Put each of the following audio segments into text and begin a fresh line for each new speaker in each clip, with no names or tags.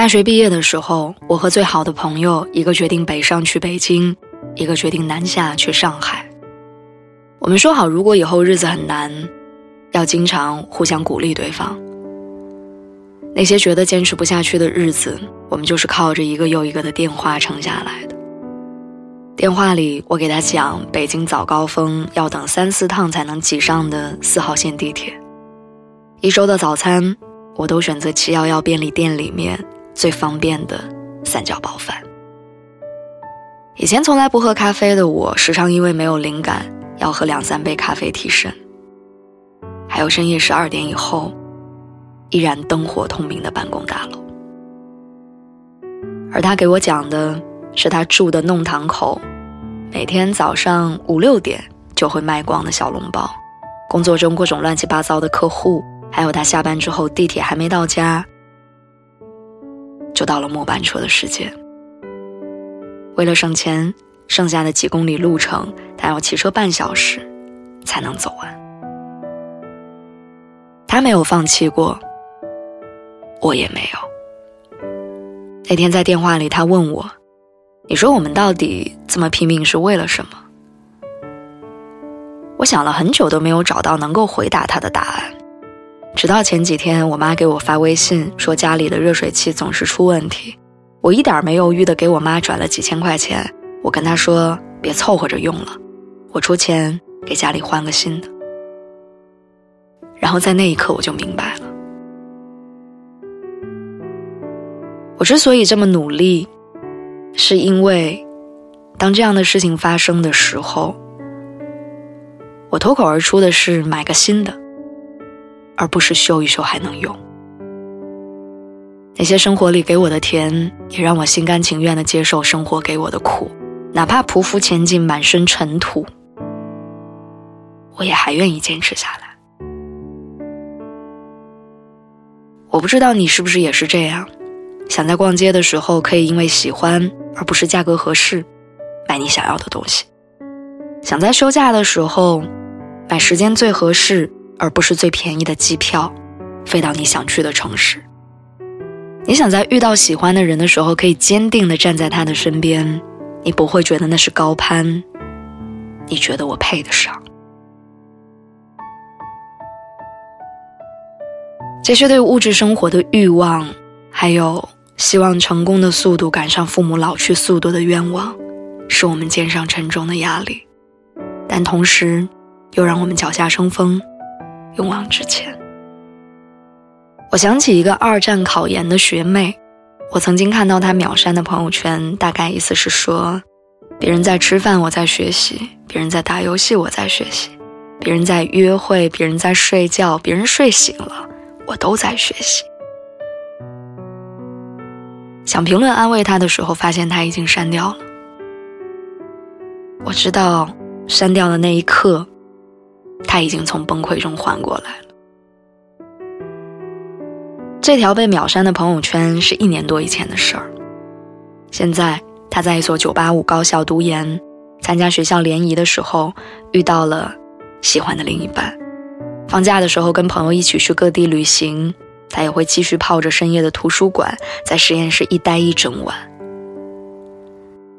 大学毕业的时候，我和最好的朋友，一个决定北上去北京，一个决定南下去上海。我们说好，如果以后日子很难，要经常互相鼓励对方。那些觉得坚持不下去的日子，我们就是靠着一个又一个的电话撑下来的。电话里，我给他讲北京早高峰要等三四趟才能挤上的四号线地铁，一周的早餐，我都选择七幺幺便利店里面。最方便的三角包饭。以前从来不喝咖啡的我，时常因为没有灵感，要喝两三杯咖啡提神。还有深夜十二点以后，依然灯火通明的办公大楼。而他给我讲的是他住的弄堂口，每天早上五六点就会卖光的小笼包，工作中各种乱七八糟的客户，还有他下班之后地铁还没到家。就到了末班车的时间。为了省钱，剩下的几公里路程，他要骑车半小时才能走完。他没有放弃过，我也没有。那天在电话里，他问我：“你说我们到底这么拼命是为了什么？”我想了很久都没有找到能够回答他的答案。直到前几天，我妈给我发微信说家里的热水器总是出问题，我一点没犹豫的给我妈转了几千块钱。我跟她说别凑合着用了，我出钱给家里换个新的。然后在那一刻我就明白了，我之所以这么努力，是因为当这样的事情发生的时候，我脱口而出的是买个新的。而不是修一修还能用。那些生活里给我的甜，也让我心甘情愿地接受生活给我的苦，哪怕匍匐前进，满身尘土，我也还愿意坚持下来。我不知道你是不是也是这样，想在逛街的时候可以因为喜欢而不是价格合适，买你想要的东西；想在休假的时候买时间最合适。而不是最便宜的机票，飞到你想去的城市。你想在遇到喜欢的人的时候，可以坚定的站在他的身边，你不会觉得那是高攀，你觉得我配得上。这些对物质生活的欲望，还有希望成功的速度赶上父母老去速度的愿望，是我们肩上沉重的压力，但同时又让我们脚下生风。勇往直前。我想起一个二战考研的学妹，我曾经看到她秒删的朋友圈，大概意思是说：别人在吃饭，我在学习；别人在打游戏，我在学习；别人在约会，别人在睡觉，别人睡醒了，我都在学习。想评论安慰她的时候，发现她已经删掉了。我知道，删掉的那一刻。他已经从崩溃中缓过来了。这条被秒删的朋友圈是一年多以前的事儿。现在他在一所985高校读研，参加学校联谊的时候遇到了喜欢的另一半。放假的时候跟朋友一起去各地旅行，他也会继续泡着深夜的图书馆，在实验室一待一整晚。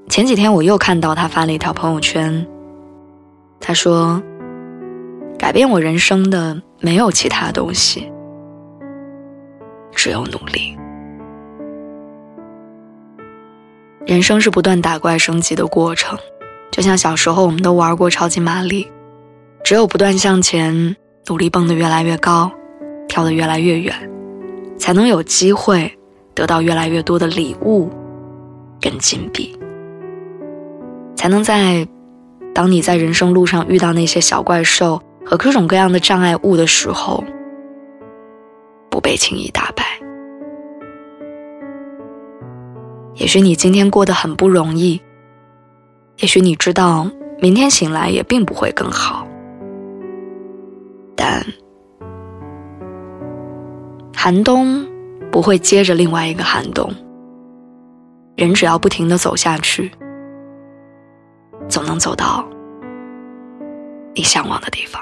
前几天我又看到他发了一条朋友圈，他说。改变我人生的没有其他东西，只有努力。人生是不断打怪升级的过程，就像小时候我们都玩过超级玛丽，只有不断向前，努力蹦得越来越高，跳得越来越远，才能有机会得到越来越多的礼物跟金币，才能在当你在人生路上遇到那些小怪兽。和各种各样的障碍物的时候，不被轻易打败。也许你今天过得很不容易，也许你知道明天醒来也并不会更好，但寒冬不会接着另外一个寒冬。人只要不停的走下去，总能走到你向往的地方。